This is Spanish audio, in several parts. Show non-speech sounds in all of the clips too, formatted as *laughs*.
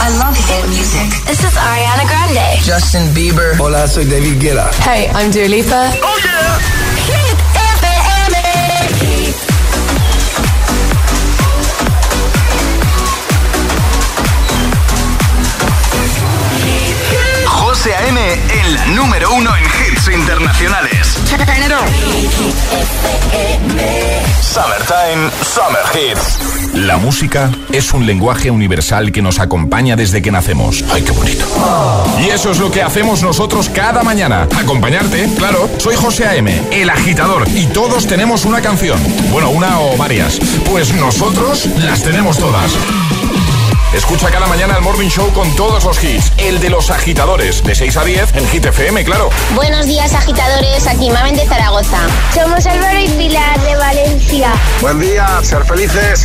I love hit music. This is Ariana Grande. Justin Bieber. Hola, soy David Guetta. Hey, I'm Dua Lipa. Oh yeah. Hit FM. José A.M. en la número uno en hits internacionales. Turn it on. Summertime, Summer Hits. La música es un lenguaje universal que nos acompaña desde que nacemos. ¡Ay, qué bonito! Y eso es lo que hacemos nosotros cada mañana. Acompañarte, claro. Soy José A.M., el agitador, y todos tenemos una canción. Bueno, una o varias. Pues nosotros las tenemos todas. Escucha cada mañana el Morning Show con todos los hits. El de los agitadores, de 6 a 10 en Hit FM, claro. Buenos días, agitadores. Aquí Mamen de Zaragoza. Somos Álvaro y Pilar de Valencia. Buen día, ser felices.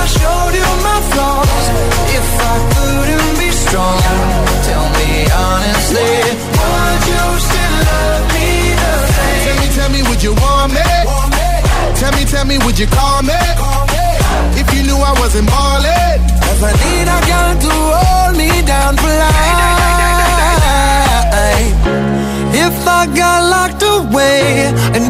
I showed you my flaws, if I couldn't be strong, tell me honestly, would you still love me the same? Tell me, tell me, would you want me? Tell me, tell me, would you call me? If you knew I wasn't ballin', Cause I need a girl to hold me down for life. If I got locked away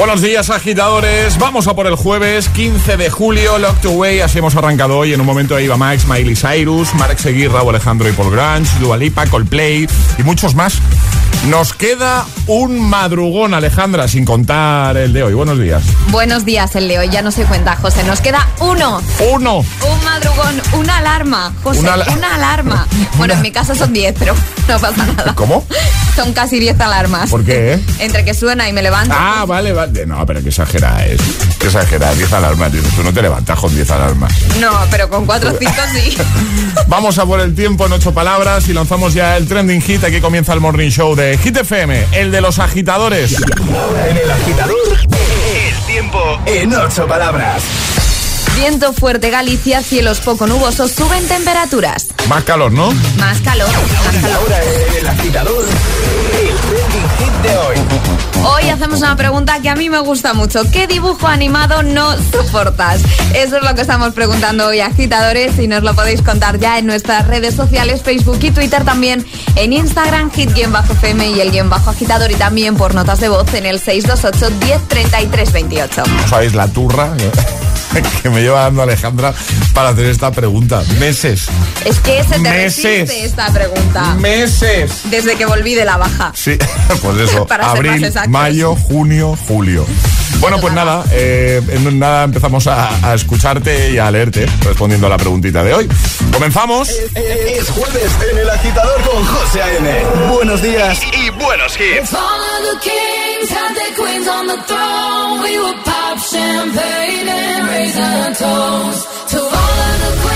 Buenos días, agitadores. Vamos a por el jueves 15 de julio, Locked Away. Así hemos arrancado hoy. En un momento ahí va Max, Miley Cyrus, Marek Seguir, Raúl Alejandro y Paul Grange, Dua Lipa, Coldplay y muchos más. Nos queda un madrugón, Alejandra, sin contar el de hoy. Buenos días. Buenos días, el de hoy. Ya no se cuenta, José. Nos queda uno. Uno. Un madrugón, una alarma. José, Una una, ala- alarma. *laughs* Bueno, en mi casa son 10, pero no pasa nada. ¿Cómo? *laughs* Son casi 10 alarmas. ¿Por qué? *laughs* Entre que suena y me levanto. Ah, vale, vale. No, pero que exageráis. Que exageráis. 10 alarmas. Tú no te levantas con 10 alarmas. No, pero con cuatro o cinco sí. Vamos a por el tiempo en ocho palabras y lanzamos ya el trending hit. Aquí comienza el morning show de Hit FM, el de los agitadores. Ahora en el agitador, el tiempo en ocho palabras. Viento fuerte Galicia, cielos poco nubosos, suben temperaturas. Más calor, ¿no? Más calor, más calor. Ahora en el agitador, el hit de hoy. Hoy hacemos una pregunta que a mí me gusta mucho. ¿Qué dibujo animado no soportas? Eso es lo que estamos preguntando hoy, agitadores, y nos lo podéis contar ya en nuestras redes sociales, Facebook y Twitter, también en Instagram, hit-fm y el guion bajo agitador, y también por notas de voz en el 628 1033 28. No sabéis la turra *laughs* que me lleva dando Alejandra para hacer esta pregunta. Meses. Es que se te Meses. resiste esta pregunta. Meses. Desde que volví de la baja. Sí, *laughs* pues eso. *laughs* Para ser más Abril, mayo, junio, julio. Bueno, pues nada, eh, en nada empezamos a, a escucharte y a leerte respondiendo a la preguntita de hoy. Comenzamos. Es jueves en el agitador con José A.M. Buenos días y, y buenos hits. champagne and raise a toast to all of the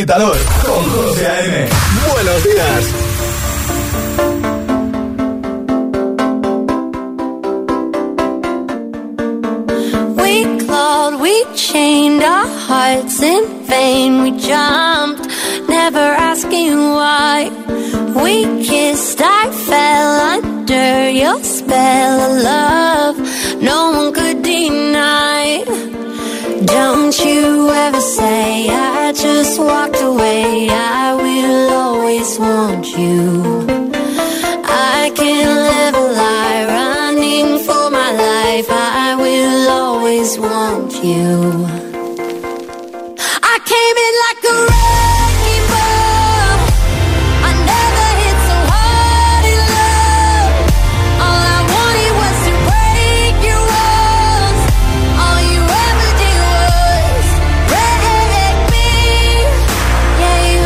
agitador always want you. I came in like a wrecking ball. I never hit so hard in love. All I wanted was to break your walls. All you ever did was wreck me. Yeah, you,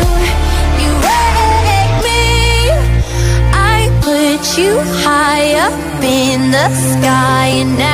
you wrecked me. I put you high up in the sky, and now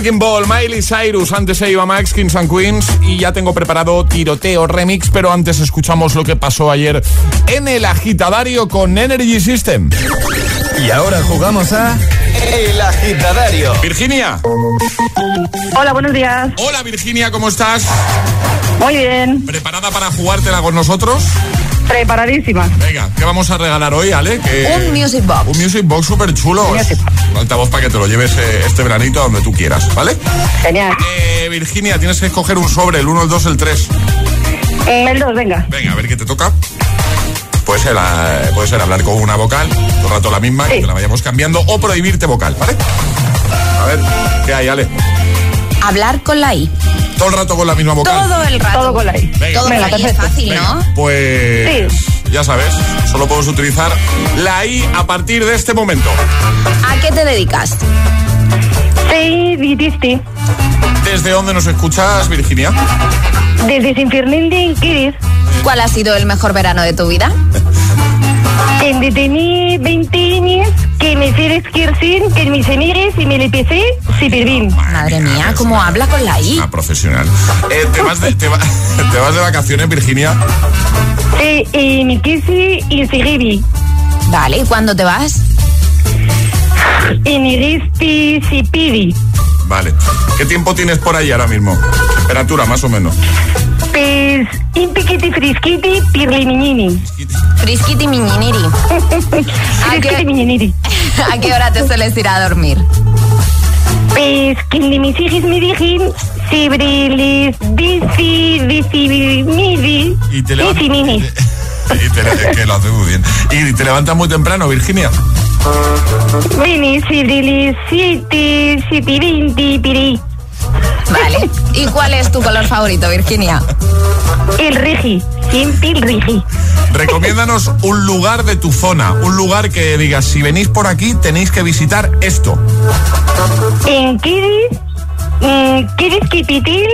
Breaking Ball, Miley Cyrus, antes se iba Max, Kings and Queens y ya tengo preparado tiroteo remix, pero antes escuchamos lo que pasó ayer en el agitadario con Energy System. Y ahora jugamos a El Agitadario. Virginia. Hola, buenos días. Hola Virginia, ¿cómo estás? Muy bien, ¿Preparada para jugártela con nosotros? Preparadísima. Venga, ¿qué vamos a regalar hoy, Ale? Que- Un music box. Un music box súper chulo. Altavoz para que te lo lleves eh, este veranito a donde tú quieras, ¿vale? Genial. Eh, Virginia, tienes que escoger un sobre, el 1, el 2, el 3. Mm, El 2, venga. Venga, a ver qué te toca. Puede ser, eh, puede ser hablar con una vocal, todo el rato la misma, Sí. que la vayamos cambiando, o prohibirte vocal, ¿vale? A ver, ¿qué hay, Ale? Hablar con la I. Todo el rato con la misma vocal. Todo el rato. Todo con la I. Venga. Todo con la I es fácil, Venga, ¿no? Pues ya sabes, solo podemos utilizar la I a partir de este momento. ¿A qué te dedicas? Sí, Vitisti. ¿Desde dónde nos escuchas, Virginia? Desde Sinfirnindi, Kiris. ¿Cuál ha sido el mejor verano de tu vida? *laughs* En detení 20 años, que me sé esquircin, que mis amigues y me le pesé, si bien. Madre mía, ¿cómo habla con la I? Una profesional. Eh, ¿te, vas de, te, va- *laughs* te vas de vacaciones, Virginia? Sí, y mi kisi y Siribi. Vale, ¿y cuándo te vas? Y mi rispi si pidi. Vale. ¿Qué tiempo tienes por ahí ahora mismo? Temperatura, más o menos. Pues, un piquiti frisquiti, pirli miñini. Frisquiti miñiniri. *laughs* ¿A Frisquiti qué, miñiniri. *laughs* ¿A qué hora te sueles ir a dormir? Pues, que de mis hijos me dijeron, sobre les dici, dici, midi, Y te levantas. mini. *laughs* y te, le- que lo hace muy bien. ¿Y te levantas muy temprano, Virginia? Mini, sobre les siete, siete, veinte, piri. Vale. ¿Y cuál es tu color favorito, Virginia? El rigi, siempre el rigi. Recomiéndanos un lugar de tu zona, un lugar que digas, si venís por aquí tenéis que visitar esto. En Kiris, mm, Kiris Kipitil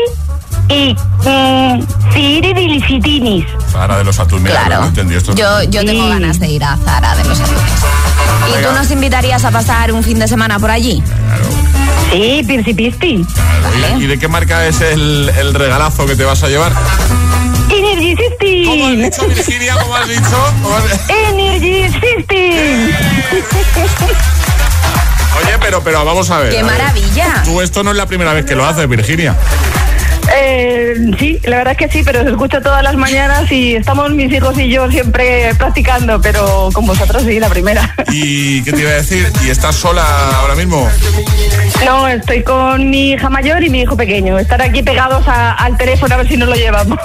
y mm, Sire de Licitinis. Zara de los Atulmeros, Claro. no entendí esto. Yo, yo tengo Sí. ganas de ir a Zara de los Ángeles. ¿Y tú Venga. nos invitarías a pasar un fin de semana por allí? Sí, Pirsipisti. Claro, ¿Y, y de qué marca es el, el regalazo que te vas a llevar? Energy ¿Cómo has System. dicho, Virginia? ¿Cómo has dicho? ¿Cómo has- Energy System. Oye, pero, pero vamos a ver. ¡Qué a ver. maravilla! Tú esto no es la primera vez que lo haces, Virginia. Eh, sí, la verdad es que sí, pero os escucho todas las mañanas y estamos mis hijos y yo siempre practicando, pero con vosotros sí, la primera. ¿Y qué te iba a decir? ¿Y estás sola ahora mismo? No, estoy con mi hija mayor y mi hijo pequeño. Estar aquí pegados a- al teléfono a ver si nos lo llevamos.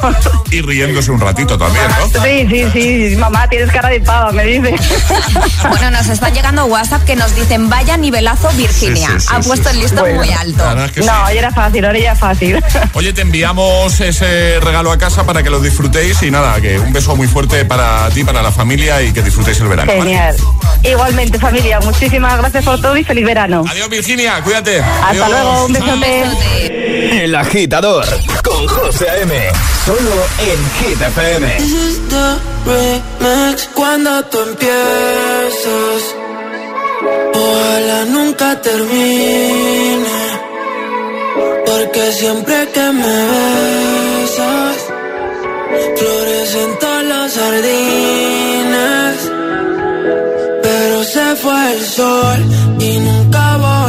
Y riéndose un ratito también, ¿no? Sí, sí, sí. Mamá, tienes cara de pava, me dice. Bueno, nos están llegando WhatsApp que nos dicen vaya nivelazo Virginia. Sí, sí, sí, ha sí, puesto sí. el listón Bueno. muy alto. Es que. No, hoy era fácil, ahora ya fácil. *laughs* Oye, te enviamos ese regalo a casa para que lo disfrutéis y nada, que un beso muy fuerte para ti, para la familia y que disfrutéis el verano. ¿vale? Genial. Igualmente, familia, muchísimas gracias por todo y feliz verano. Adiós, Virginia, cuídate. Hasta Adiós. luego, un besote. El Agitador con José A.M. Solo en Hit FM. remix cuando tú empiezas. Ojalá nunca termine. Porque siempre que me besas, florecen todas las sardinas. Pero se fue el sol y nunca volvió.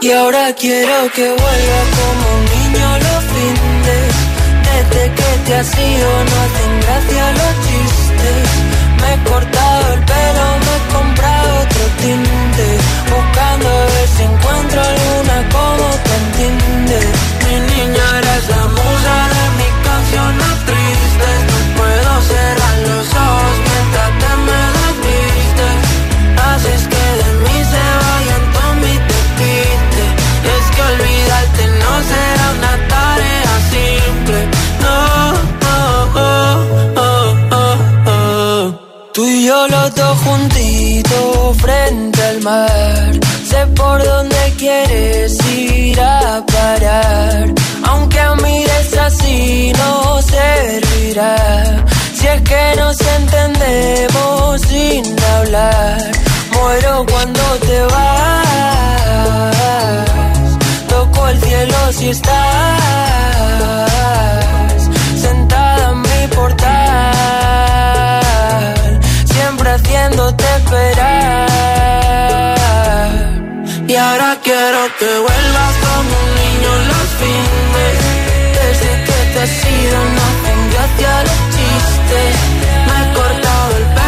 Y ahora quiero que vuelva como un niño los fines. Desde que te has ido no hacen gracia los chistes. Me he cortado el pelo, me he comprado otro tinte. Buscando a ver si encuentro alguna como te entiende. Yo los dos juntitos frente al mar. Sé por dónde quieres ir a parar. Aunque mires así no servirá. Si es que nos entendemos sin hablar. Muero cuando te vas. Toco el cielo si estás haciéndote esperar. Y ahora quiero que vuelvas como un niño los fines. Desde que te has ido no hacen gracia los chistes. Me he cortado el pelo,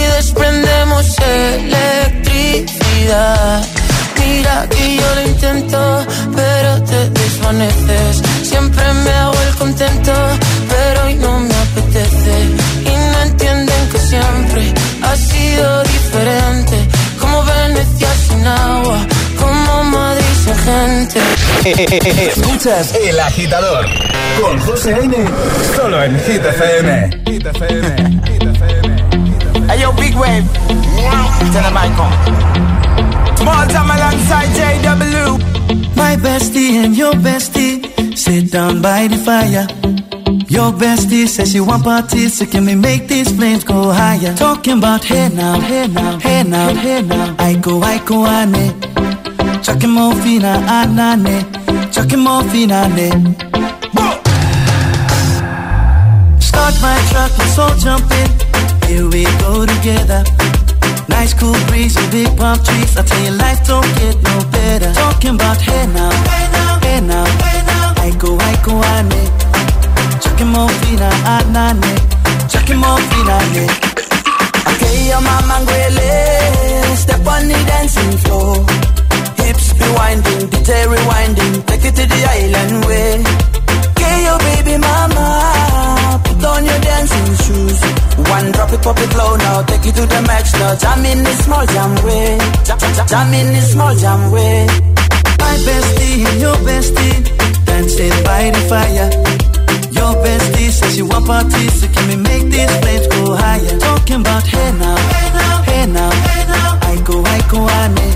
desprendemos electricidad Mira que yo lo intento, pero te desvaneces. Siempre me hago el contento, pero hoy no me apetece. Y no entienden que siempre ha sido diferente. Como Venecia sin agua, como Madrid sin gente. Escuchas El Agitador con José N. Solo en Hit FM. Hey yo, big wave. Tell the mic on. Small time alongside JW. My bestie and your bestie sit down by the fire. Your bestie says she want parties, so can we make these flames go higher? Talking about hey now, hey now, hey now, hey now. I go, I go, ane. Chucking more fina, ah, anane. Ah, Chucking more fina, ne. Start my truck, let's all jump in. Here we go together. Nice cool breeze and big palm trees. I tell you, life don't get no better. Talking about hey now, hey now, hey now, hey now. I go, I go, ane. Chucking more fina, anane. Chucking more fina, ne. Okay, your mama ngwele. Step on the dancing floor. Hips be winding, DJ rewinding. Take it to the island way. Okay, your baby One drop it, pop it low now. Take it to the max now. Jam in the small jam way. Jam, jam, jam in the small jam way. My bestie and your bestie dancing by the fire. Your bestie says she want parties, so can we make these flames go higher? Talking about hey now, hey now, hey now, hey now. I go, I go, ane.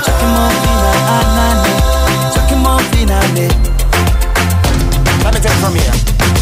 Chucking more fina, anane. Chucking more fina, ne. Let me take it from here.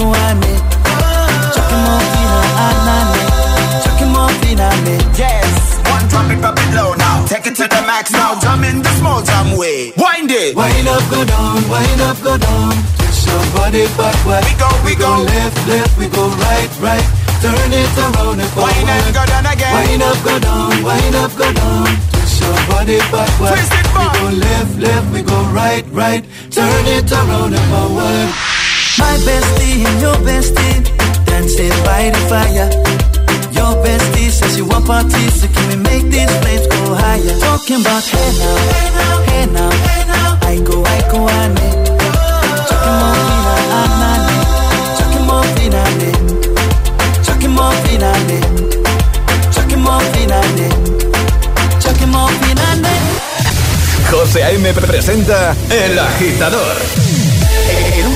I go, I go, I need. Chucking more fina, anane. Chucking more fina, Yes, one drop it, drop it low now. Take it to the max now. Jump in the small jam way. Wind it. Wind up, go down, wind up, go down. Twist your body backward. We go, we go. left, left, we go right, right. Turn it around and forward. Wind and go down again. Wind up, go down, wind up, go down. Your body backward. Twist it back. We go left, left, we go right, right. Turn it around and forward. My bestie and your bestie dancing by the fire. Your bestie says you want parties, so can we make these flames go higher? Talking about hey now, hey now, hey now. I go, I go, I need. More more more more fina, ne. Chucking more fina, ne. José A.M. presenta El Agitador.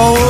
I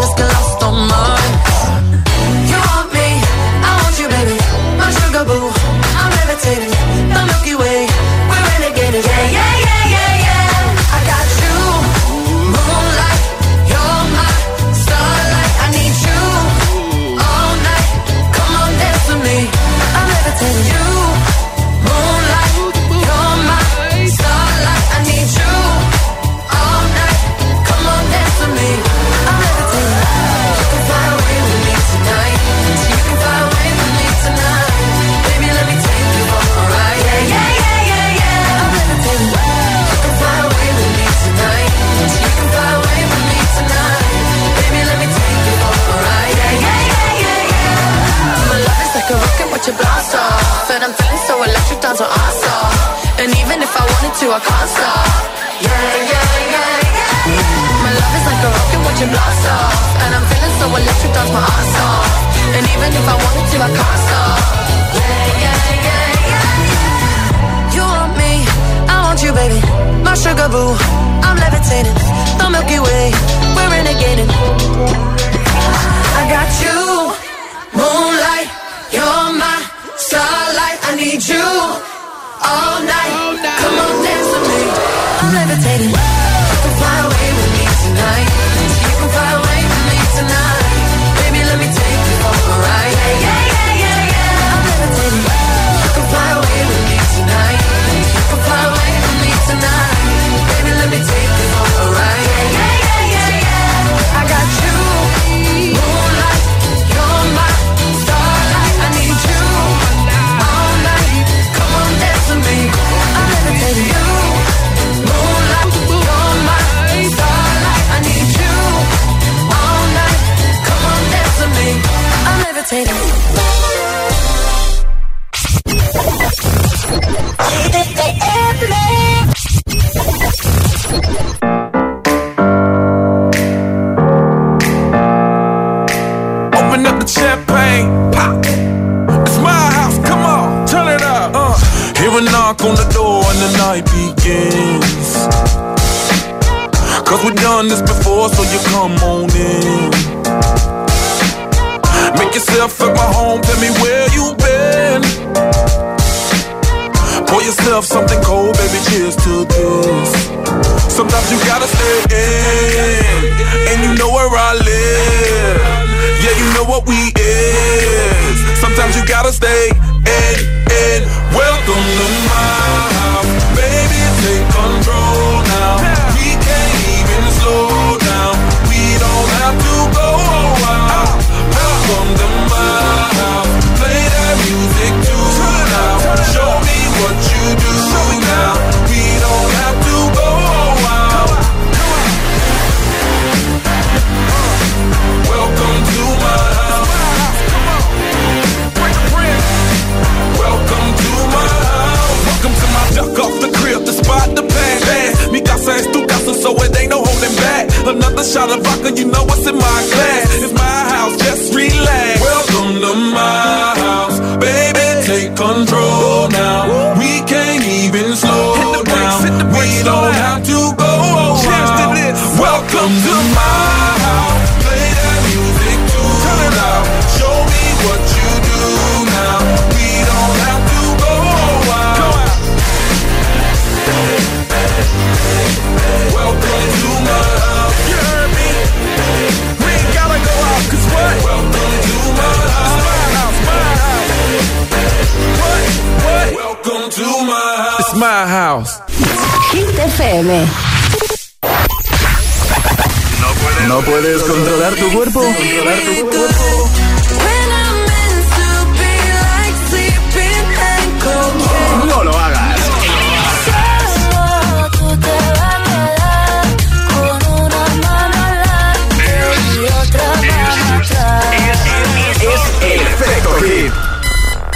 caos. Hit FM. No puedes controlar tu. Controlar tu cuerpo. No lo hagas. Es el efecto hit.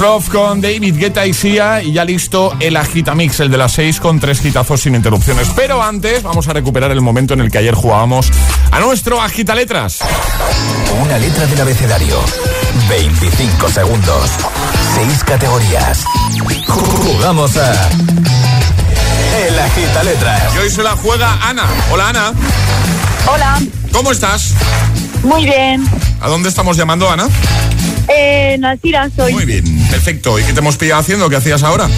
Love con David Guetta y Sia y ya listo el Agitamix, el de las 6 con tres gitazos sin interrupciones. Pero antes vamos a recuperar el momento en el que ayer jugábamos a nuestro Agita Letras. Una letra del abecedario. 25 segundos. 6 categorías. Jugamos a El Agita Letras. Y hoy se la juega Ana. Hola Ana. Hola. ¿Cómo estás? Muy bien. ¿A dónde estamos llamando Ana? En Alcira soy. Muy bien, perfecto. ¿Y qué te hemos pillado haciendo? ¿Qué hacías ahora?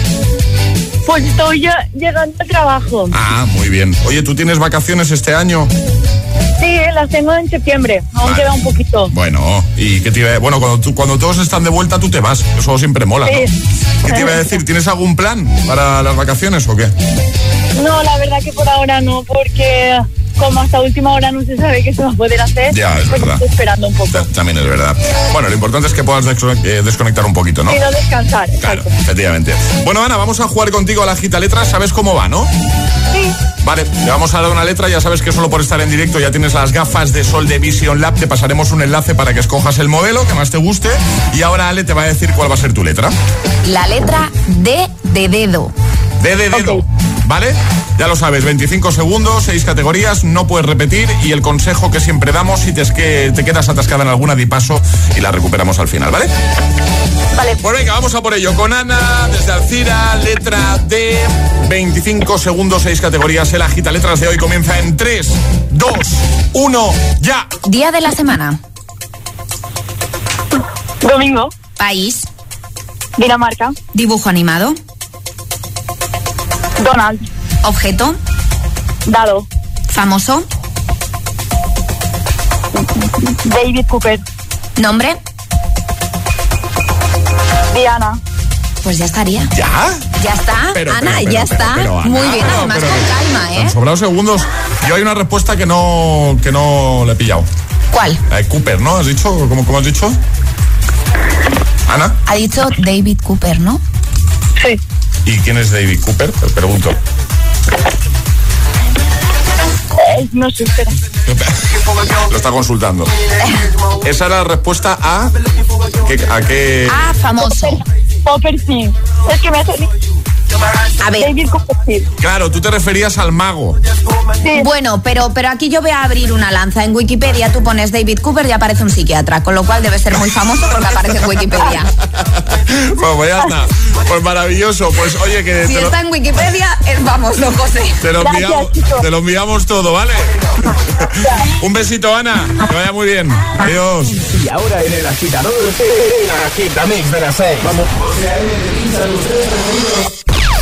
Pues estoy ya llegando al trabajo. Ah, muy bien. Oye, ¿tú tienes vacaciones este año? Sí, las tengo en septiembre. Aún Vale. queda un poquito. Bueno, ¿y qué te iba a- Bueno, cuando, tú- cuando todos están de vuelta, tú te vas. Eso siempre mola, ¿no? ¿Qué te iba a decir? ¿Tienes algún plan para las vacaciones o qué? No, la verdad que por ahora no, porque como hasta última hora no se sabe qué se va a poder hacer. Ya, es pues verdad. Estoy esperando un poco. Ta- También es verdad. Bueno, lo importante es que puedas eh, desconectar un poquito, ¿no? Y no descansar. Claro, efectivamente. Bueno, Ana, vamos a jugar contigo a la gita letra. ¿Sabes cómo va, no? Sí. Vale, le vamos a dar una letra. Ya sabes que solo por estar en directo ya tienes las gafas de sol de Vision Lab. Te pasaremos un enlace para que escojas el modelo que más te guste. Y ahora Ale te va a decir cuál va a ser tu letra. La letra D de dedo. D de dedo. ¿Vale? Ya lo sabes, 25 segundos, 6 categorías, no puedes repetir y el consejo que siempre damos si te, es que te quedas atascada en alguna di paso y la recuperamos al final, ¿vale? Vale. Pues venga, vamos a por ello. Con Ana, desde Alcira, letra D, 25 segundos, 6 categorías. El agita letras de hoy comienza en 3, 2, 1, ya. Día de la semana. Domingo. País. Dinamarca. Dibujo animado. Donald. Objeto. Dado. Famoso. David Cooper. Nombre. Diana. Pues ya estaría. ¿Ya? Ya está. Pero, Ana, pero, pero, ya pero, está. pero, Ana, Muy bien, además pero, con calma, ¿eh? Han sobrado segundos. Yo hay una respuesta que no, que no le he pillado. ¿Cuál? La de Cooper, ¿no? ¿Has dicho? ¿Cómo, cómo has dicho? Ana. Ha dicho David Cooper, ¿no? Sí. ¿Y quién es David Cooper? Te pregunto. No sé, espera. Lo está consultando. Esa era la respuesta a... ¿qué- ¿A qué...? Ah, famoso. Popper sí. Es que me hace... A ver. Claro, tú te referías al mago. Bueno, pero, pero aquí yo voy a abrir una lanza. En Wikipedia tú pones David Cooper y aparece un psiquiatra, con lo cual debe ser muy famoso porque aparece en Wikipedia. Bueno, *laughs* pues ya está. Pues maravilloso. Pues oye, que Si lo, está en Wikipedia, vamos, no *laughs* José. te lo enviamos, te lo enviamos todo, ¿vale? Un besito, Ana. Que vaya muy bien. Adiós. Y ahora en el agitador, el agitamix de las 6. Vamos.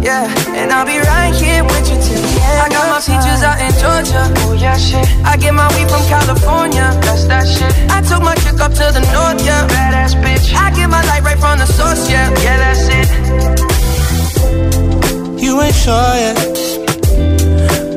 Yeah, and I'll be right here with you till the end. I got my peaches out in Georgia. Oh yeah, shit. I get my weed from California. That's that shit. I took my chick up to the north, yeah. Badass bitch. I get my light right from the source, yeah. Yeah, that's it. You ain't sure yet,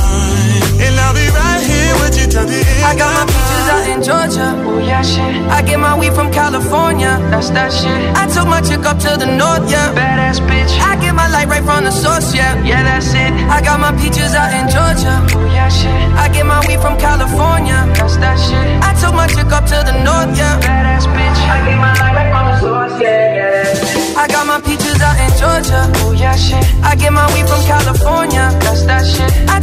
sweetest and I'll be right here with you till the end. I got my peaches out in Georgia. Oh yeah, shit. I get my weed from California. That's that shit. I took my chick up to the north, yeah. Badass bitch. I get my light right from the source, yeah. Yeah, that's it. I got my peaches out in Georgia. Oh yeah, shit. I get my weed from California. That's that shit. I took my chick up to the north, yeah. Badass bitch. I get my light right from the source, yeah. yeah. I got my peaches out in Georgia. Oh yeah, shit. I get my weed from California. That's that shit.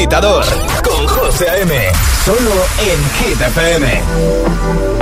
Agitador con José A.M. Solo en FM.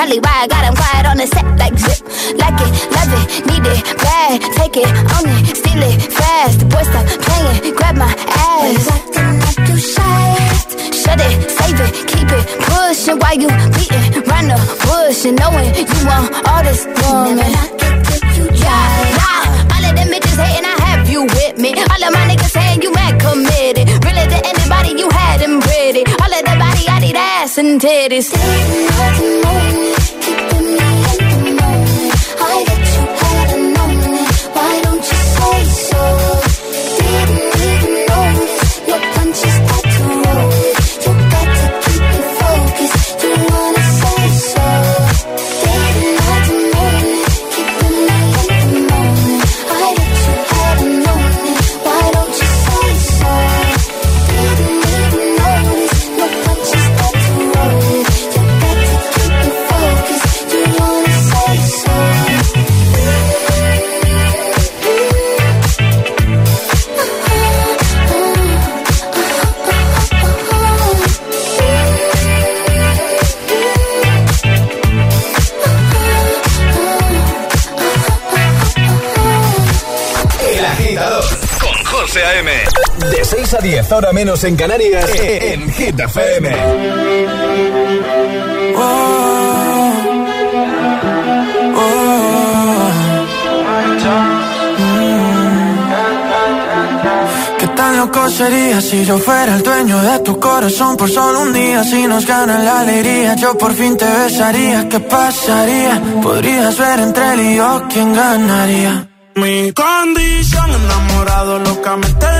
Probably why I got him quiet on the set like zip. Like it, love it, need it, bad. Take it, own it, steal it, fast. The boy stop playing, grab my ass. like you shy. Shut it, save it, keep it pushing while you beating round the bush and knowing you want all this woman. Yeah, yeah. All of them bitches hating, I have you with me. All of my niggas saying you mad committed. Really to anybody you had them pretty. All of the body, I need ass and titties. 10, ahora menos en Canarias, en Hit FM. ¿Qué tan loco sería si yo fuera el dueño de tu corazón por solo un día? Si nos ganan la alegría, yo por fin te besaría. ¿Qué pasaría? Podrías ver entre él y yo quién ganaría. Mi condición enamorado locamente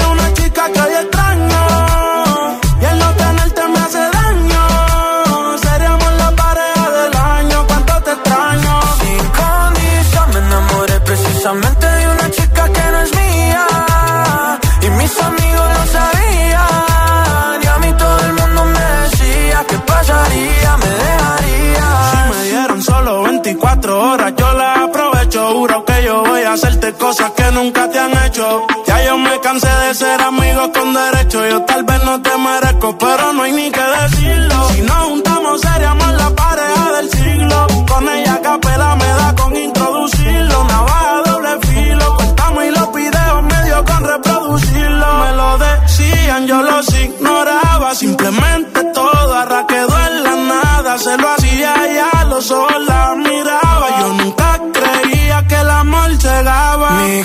Ya yo me cansé de ser amigos con derecho. Yo tal vez no te merezco pero no hay ni que decirlo. Si nos juntamos seríamos la pareja del siglo. Con ella capela me da con introducirlo. Navaja doble filo. Cortamos y los videos medio con reproducirlo. Me lo decían, yo los ignoraba. Simplemente todo arra quedó en la nada. Se lo hacía ya los ojos la miraba. Yo nunca creía que el amor llegaba. Mi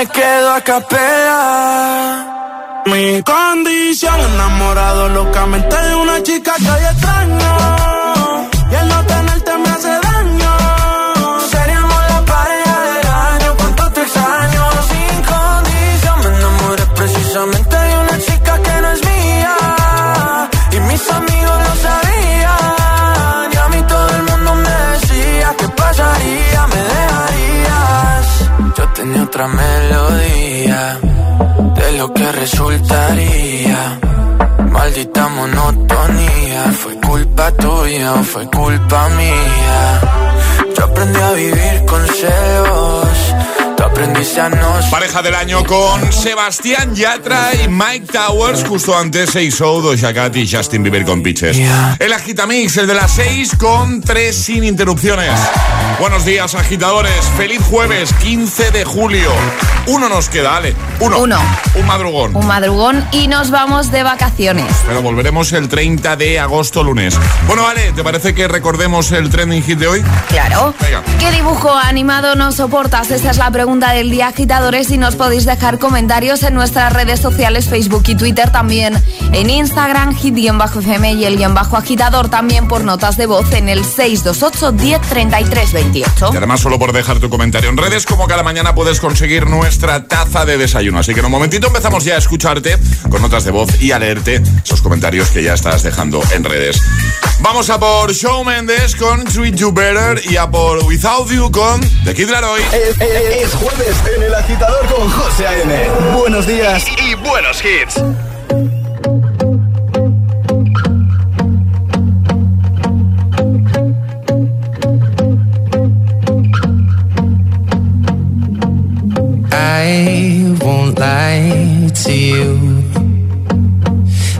Me quedo a capela. Mi condición enamorado locamente de una chica que hoy extraño lo que resultaría Maldita monotonía Fue culpa tuya o fue culpa mía Yo aprendí a vivir con celos. Pareja del año con Sebastián Yatra y Mike Towers, justo antes 6 Doja Cat y Justin Bieber con Pitches. El Agitamix, el de las 6 con 3 sin interrupciones. Buenos días, agitadores. Feliz jueves, 15 de julio. Uno nos queda, Ale. Uno. Uno. Un madrugón. Un madrugón y nos vamos de vacaciones. Pero volveremos el 30 de agosto, lunes. Bueno, Ale, ¿te parece que recordemos el trending hit de hoy? Claro. Venga. ¿Qué dibujo animado no soportas? Esta es la pregunta del día, agitadores, y nos podéis dejar comentarios en nuestras redes sociales, Facebook y Twitter, también en Instagram, hit-fm y el guion bajo agitador, también por notas de voz en el 628 10 33 28. Y además, solo por dejar tu comentario en redes, como cada mañana puedes conseguir nuestra taza de desayuno. Así que en un momentito empezamos ya a escucharte con notas de voz y a leerte esos comentarios que ya estás dejando en redes. Vamos a por Show Mendes con Treat You Better y a por Without You con The Kid Laroi. Es, es- es jueves en el agitador con José A.M. Buenos días y, y buenos hits. I won't lie to you.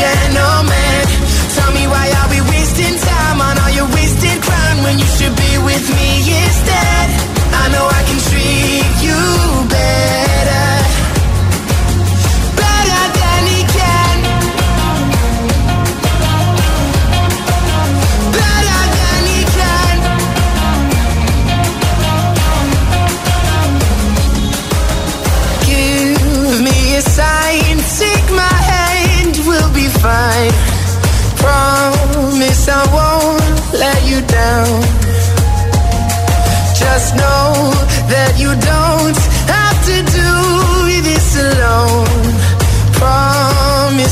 gentleman. Tell me why are we wasting time on all your wasted crown when you should be with me instead? I know I can treat you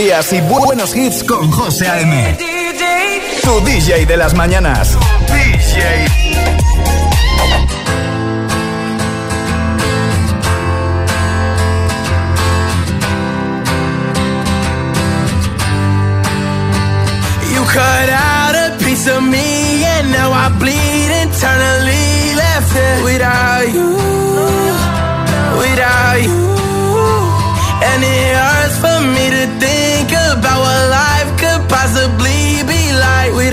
días y bu- buenos hits con José A.M. Tu DJ de las mañanas. DJ. You cut out a piece of me and now I bleed internally left it without you,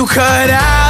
you cut out.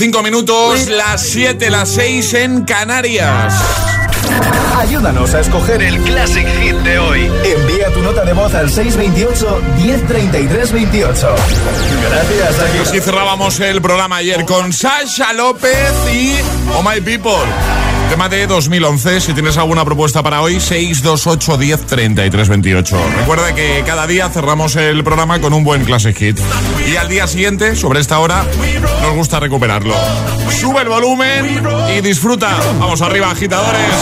cinco minutos, las 7, las 6 en Canarias. Ayúdanos a escoger el Classic Hit de hoy. Envía tu nota de voz al 628-103328. Gracias, aquí. Pues Así cerrábamos el programa ayer con Sasha López y Oh My People tema de 2011. Si tienes alguna propuesta para hoy, 628 10 33 28. Recuerda que cada día cerramos el programa con un buen classic hit. Y al día siguiente, sobre esta hora, nos gusta recuperarlo. Sube el volumen y disfruta. Vamos arriba, agitadores.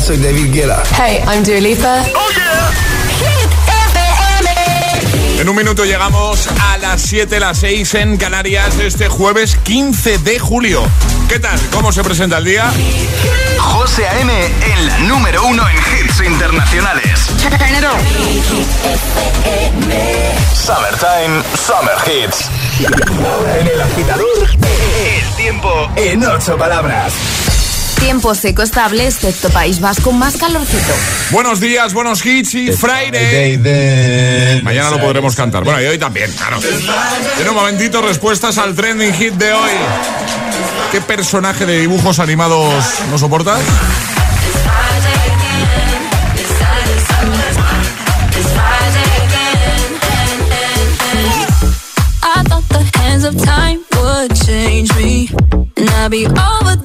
Soy David Guetta. Hey, I'm Dua Lipa. Oh, yeah. En un minuto llegamos a las 7, las 6 en Canarias este jueves 15 de julio. ¿Qué tal? ¿Cómo se presenta el día? José A.M. en la número uno en hits internacionales. Summertime, Summer Hits. En el agitador, el tiempo en ocho palabras. Tiempo seco estable, excepto País Vasco, más calorcito. Buenos días, buenos hits y Friday. Mañana lo podremos cantar. Bueno, y hoy también, claro. En un momentito, respuestas al trending hit de hoy. ¿Qué personaje de dibujos animados no soportas? I thought the hands of time would change me. And I'd be over